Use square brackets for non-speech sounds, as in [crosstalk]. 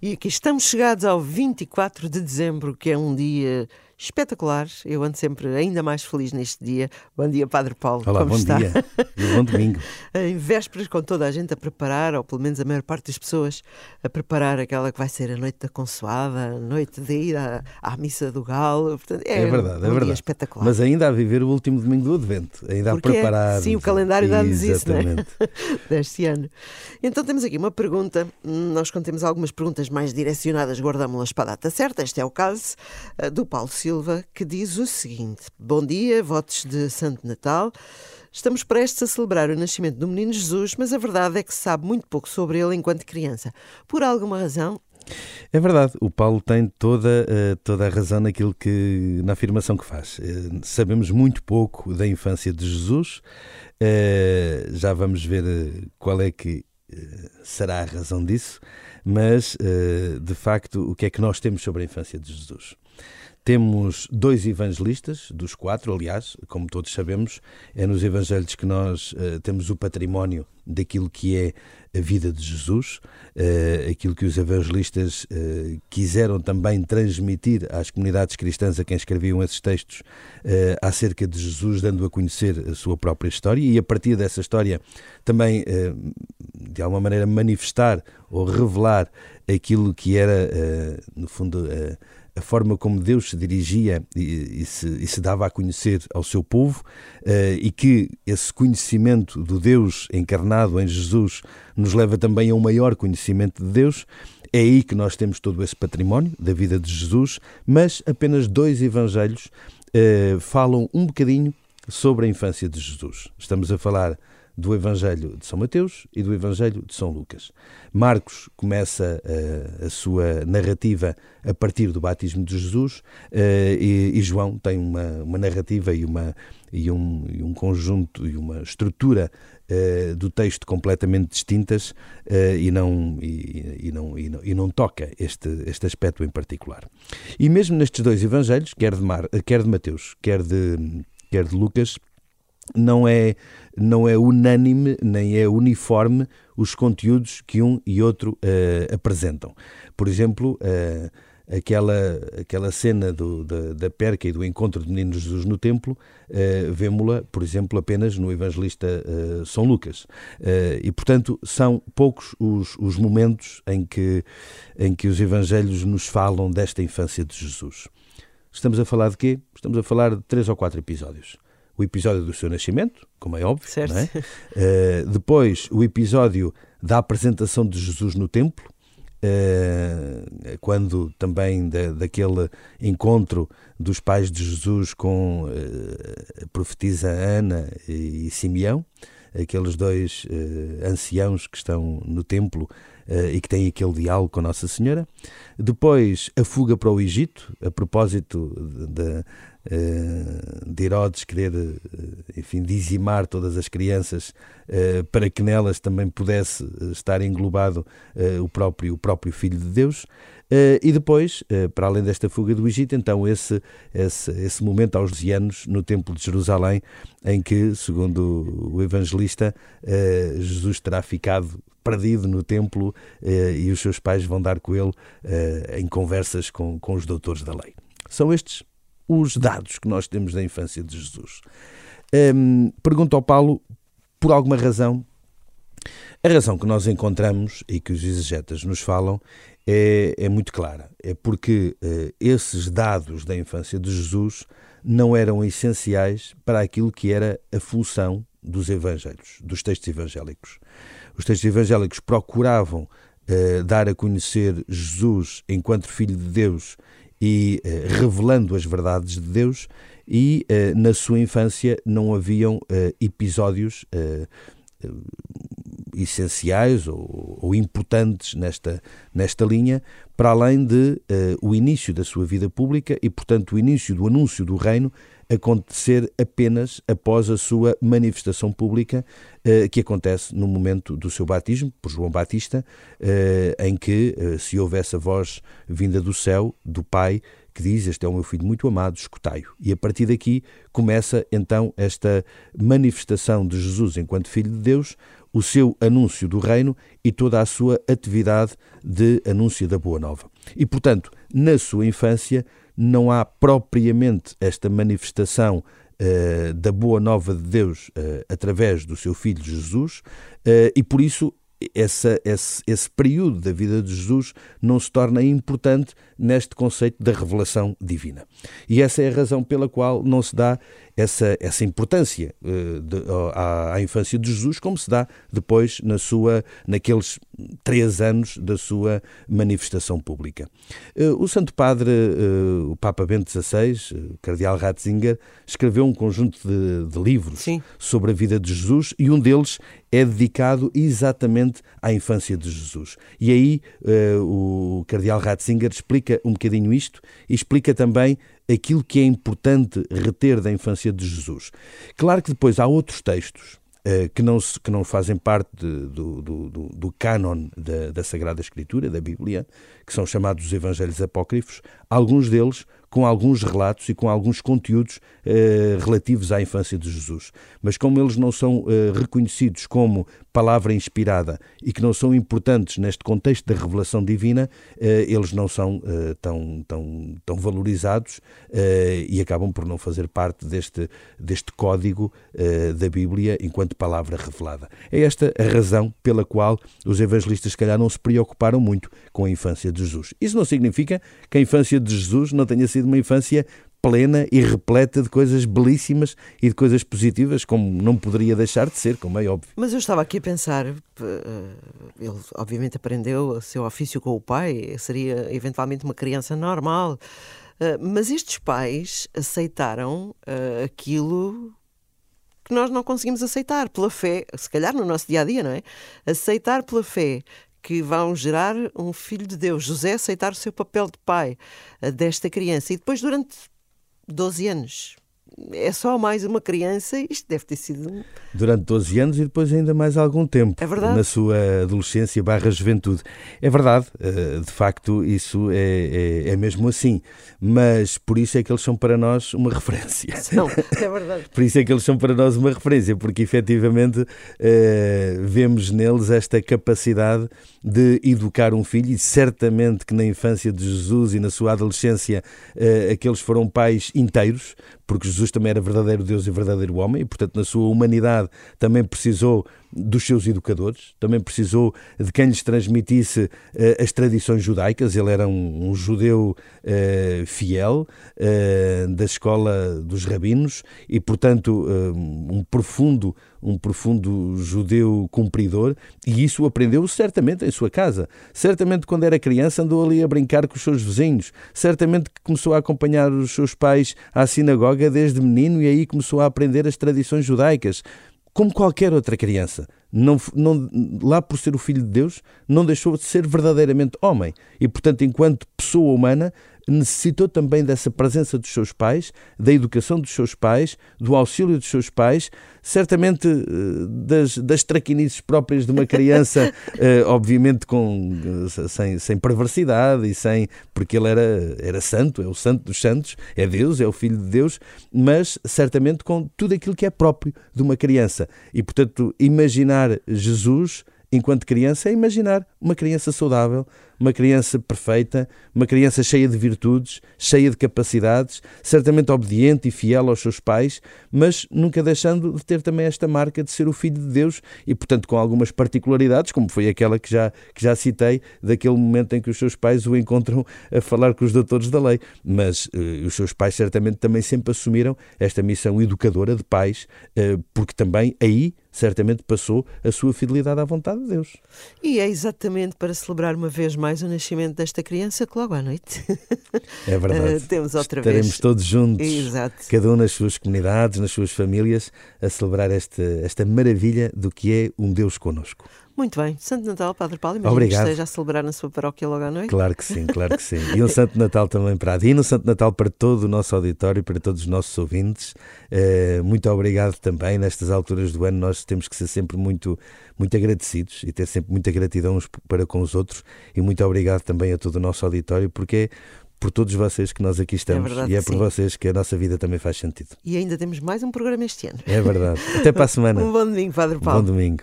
E aqui estamos chegados ao 24 de dezembro, que é um dia espetacular. Eu ando sempre ainda mais feliz neste dia. Bom dia, Padre Paulo. Olá, Como bom está? dia. E bom domingo. [laughs] em vésperas, com toda a gente a preparar, ou pelo menos a maior parte das pessoas, a preparar aquela que vai ser a noite da consoada, a noite de ir à, à missa do Galo. Portanto, é, É verdade, um é verdade. espetacular. Mas ainda a viver o último domingo do Advento, ainda Porque a é- preparar. sim, o calendário dá-nos isso, não é? Exatamente. [laughs] deste ano. Então temos aqui uma pergunta. Hum, Nós, quando temos algumas perguntas mais direcionadas, guardamos-las para a data certa. Este é o caso eh, do Paulo Silva, que diz o seguinte: Bom dia, votos de Santo Natal. Estamos prestes a celebrar o nascimento do menino Jesus, mas a verdade é que se sabe muito pouco sobre ele enquanto criança. Por alguma razão, É verdade, o Paulo tem toda, eh, toda a razão naquilo que, na afirmação que faz. Eh, Sabemos muito pouco da infância de Jesus, eh, já vamos ver qual é que será a razão disso, mas de facto, o que é que nós temos sobre a infância de Jesus? Temos dois evangelistas, dos quatro, aliás, como todos sabemos, é nos evangelhos que nós eh, temos o património daquilo que é a vida de Jesus, eh, aquilo que os evangelistas eh, quiseram também transmitir às comunidades cristãs a quem escreviam esses textos eh, acerca de Jesus, dando a conhecer a sua própria história. E a partir dessa história também, de alguma maneira, manifestar ou revelar aquilo que era, no fundo, a forma como Deus se dirigia e, e se, e se dava a conhecer ao seu povo eh, e que esse conhecimento do Deus encarnado em Jesus nos leva também a um maior conhecimento de Deus. É aí que nós temos todo esse património da vida de Jesus, mas apenas dois evangelhos eh, falam um bocadinho sobre a infância de Jesus. Estamos a falar do Evangelho de São Mateus e do Evangelho de São Lucas. Marcos começa eh, a sua narrativa a partir do batismo de Jesus eh, e, e João tem uma, uma narrativa e, uma, e, um, e um conjunto e uma estrutura eh, do texto completamente distintas eh, e, não, e, e não, e, não, e não toca este, este aspecto em particular. E mesmo nestes dois evangelhos, quer de, Mar, quer de Mateus, quer de, quer de Lucas, não é, não é unânime nem é uniforme os conteúdos que um e outro eh, apresentam. Por exemplo, eh, aquela, aquela cena do, da, da perca e do encontro do menino Jesus no templo, eh, vemos-la, por exemplo, apenas no evangelista eh, São Lucas. Eh, e, portanto, são poucos os, os momentos em que, em que os evangelhos nos falam desta infância de Jesus. Estamos a falar de quê? Estamos a falar de três ou quatro episódios o episódio do seu nascimento, como é óbvio, Certo. não é? Eh, depois o episódio da apresentação de Jesus no templo, quando também da, daquele encontro dos pais de Jesus com eh, a profetisa Ana e Simeão, aqueles dois eh, anciãos que estão no templo eh, e que têm aquele diálogo com Nossa Senhora. Depois a fuga para o Egito, a propósito de, de, eh, de Herodes querer, eh, enfim, dizimar todas as crianças eh, para que nelas também pudesse estar englobado o, próprio, o próprio Filho de Deus. E depois, para além desta fuga do Egito, então esse, esse, esse momento aos 12 anos no Templo de Jerusalém, em que, segundo o evangelista, Jesus terá ficado perdido no templo e os seus pais vão dar com ele em conversas com, com os doutores da lei. São estes os dados que nós temos da infância de Jesus. Hum, pergunto ao Paulo, por alguma razão, a razão que nós encontramos e que os exegetas nos falam é, é muito clara. É porque eh, esses dados da infância de Jesus não eram essenciais para aquilo que era a função dos evangelhos, dos textos evangélicos. Os textos evangélicos procuravam eh, dar a conhecer Jesus enquanto Filho de Deus e eh, revelando as verdades de Deus, e eh, na sua infância não haviam eh, episódios essenciais ou, ou importantes nesta, nesta linha, para além de o início da sua vida pública e, portanto, o início do anúncio do reino acontecer apenas após a sua manifestação pública, eh, que acontece no momento do seu batismo, por João Batista, eh, em que eh, se houve essa voz vinda do céu, do Pai, que diz: Este é o meu filho muito amado, escutai-o. E a partir daqui começa então esta manifestação de Jesus enquanto Filho de Deus, o seu anúncio do reino e toda a sua atividade de anúncio da Boa Nova. E, portanto, na sua infância não há propriamente esta manifestação uh, da Boa Nova de Deus uh, através do seu Filho Jesus, uh, e por isso essa, esse, esse período da vida de Jesus não se torna importante neste conceito da revelação divina. E essa é a razão pela qual não se dá essa, essa importância uh, de, à, à, infância de Jesus, como se dá depois na sua, naqueles três anos da sua manifestação pública. Uh, o Santo Padre, uh, o Papa Bento XVI, o Cardeal Ratzinger, escreveu um conjunto de, de livros Sim. sobre a vida de Jesus e um deles é dedicado exatamente à infância de Jesus. E aí o Cardeal Ratzinger explica um bocadinho isto e explica também aquilo que é importante reter da infância de Jesus. Claro que depois há outros textos uh, que, não, que não fazem parte de, do, do, do, do da, da Sagrada Escritura, da Bíblia, que são chamados os Evangelhos Apócrifos, alguns deles com alguns relatos e com alguns conteúdos eh, relativos à infância de Jesus. Mas como eles não são eh, reconhecidos como palavra inspirada e que não são importantes neste contexto da revelação divina, eh, eles não são eh, tão, tão, tão valorizados eh, e acabam por não fazer parte deste, deste código eh, da Bíblia enquanto palavra revelada. É esta a razão pela qual os evangelistas, se calhar, não se preocuparam muito com a infância de Jesus. Isso não significa que a infância de Jesus não tenha sido sido uma infância plena e repleta de coisas belíssimas e de coisas positivas, como não poderia deixar de ser, como é óbvio. Mas eu estava aqui a pensar, eh, ele obviamente aprendeu o seu ofício com o pai, seria eventualmente uma criança normal, eh, mas estes pais aceitaram eh, aquilo que nós não conseguimos aceitar pela fé, se calhar no nosso dia a dia, não é? Aceitar pela fé que vão gerar um filho de Deus. José aceitar o seu papel de pai eh, desta criança. E depois, durante 12 anos, é só mais uma criança, isto deve ter sido. Durante 12 anos e depois ainda mais algum tempo. É verdade. Na sua adolescência barra juventude. É verdade, eh, de facto, isso é, é, é, mesmo assim. Mas por isso é que eles são para nós uma [laughs] referência. Não, é verdade. por isso é que eles são para nós uma referência, porque efetivamente eh, vemos neles esta capacidade de educar um filho, e certamente que na infância de Jesus e na sua adolescência eh, aqueles foram pais inteiros, porque Jesus também era verdadeiro Deus e verdadeiro homem, e portanto na sua humanidade também precisou dos seus educadores, também precisou de quem lhes transmitisse uh, as tradições judaicas. Ele era um, um judeu uh, fiel uh, da escola dos rabinos e, portanto, um profundo um profundo judeu cumpridor e isso aprendeu certamente em sua casa. Certamente quando era criança andou ali a brincar com os seus vizinhos. Certamente que começou a acompanhar os seus pais à sinagoga desde menino e aí começou a aprender as tradições judaicas como qualquer outra criança. Não, não, lá por ser o filho de Deus, não deixou de ser verdadeiramente homem. E, portanto, enquanto pessoa humana, necessitou também dessa presença dos seus pais, da educação dos seus pais, do auxílio dos seus pais, certamente eh, das, das traquinices próprias de uma criança, [laughs] eh, obviamente com, eh, sem, sem perversidade e sem. porque ele era, era santo, é o santo dos santos, é Deus, é o filho de Deus, mas certamente com tudo aquilo que é próprio de uma criança. E, portanto, imaginar Jesus enquanto criança é imaginar uma criança saudável, uma criança perfeita, uma criança cheia de virtudes, cheia de capacidades, certamente obediente e fiel aos seus pais, mas nunca deixando de ter também esta marca de ser o filho de Deus e, portanto, com algumas particularidades, como foi aquela que já, que já citei, daquele momento em que os seus pais o encontram a falar com os doutores da lei. Mas uh, os seus pais certamente também sempre assumiram esta missão educadora de pais, uh, porque também aí certamente passou a sua fidelidade à vontade de Deus. E é exatamente para celebrar uma vez mais o nascimento desta criança que logo à noite é verdade. uh, [laughs] temos outra Estaremos vez. todos juntos, Exato. cada um nas suas comunidades, nas suas famílias, a celebrar esta, esta maravilha do que é um Deus conosco. Muito bem. Santo Natal, Padre Paulo, imagino Obrigado. que esteja a celebrar na sua paróquia logo à noite. Claro que sim, claro que sim. [laughs] E um Santo Natal também para a e um Santo Natal para todo o nosso auditório, para todos os nossos ouvintes. Uh, muito obrigado também. Nestas alturas do ano nós temos que ser sempre muito, muito agradecidos e ter sempre muita gratidão uns para com os outros. E muito obrigado também a todo o nosso auditório, porque é por todos vocês que nós aqui estamos é verdade, e é por sim. vocês que a nossa vida também faz sentido. E ainda temos mais um programa este ano. É verdade. Até para a [laughs] semana. um bom domingo, Padre Paulo. Bom domingo.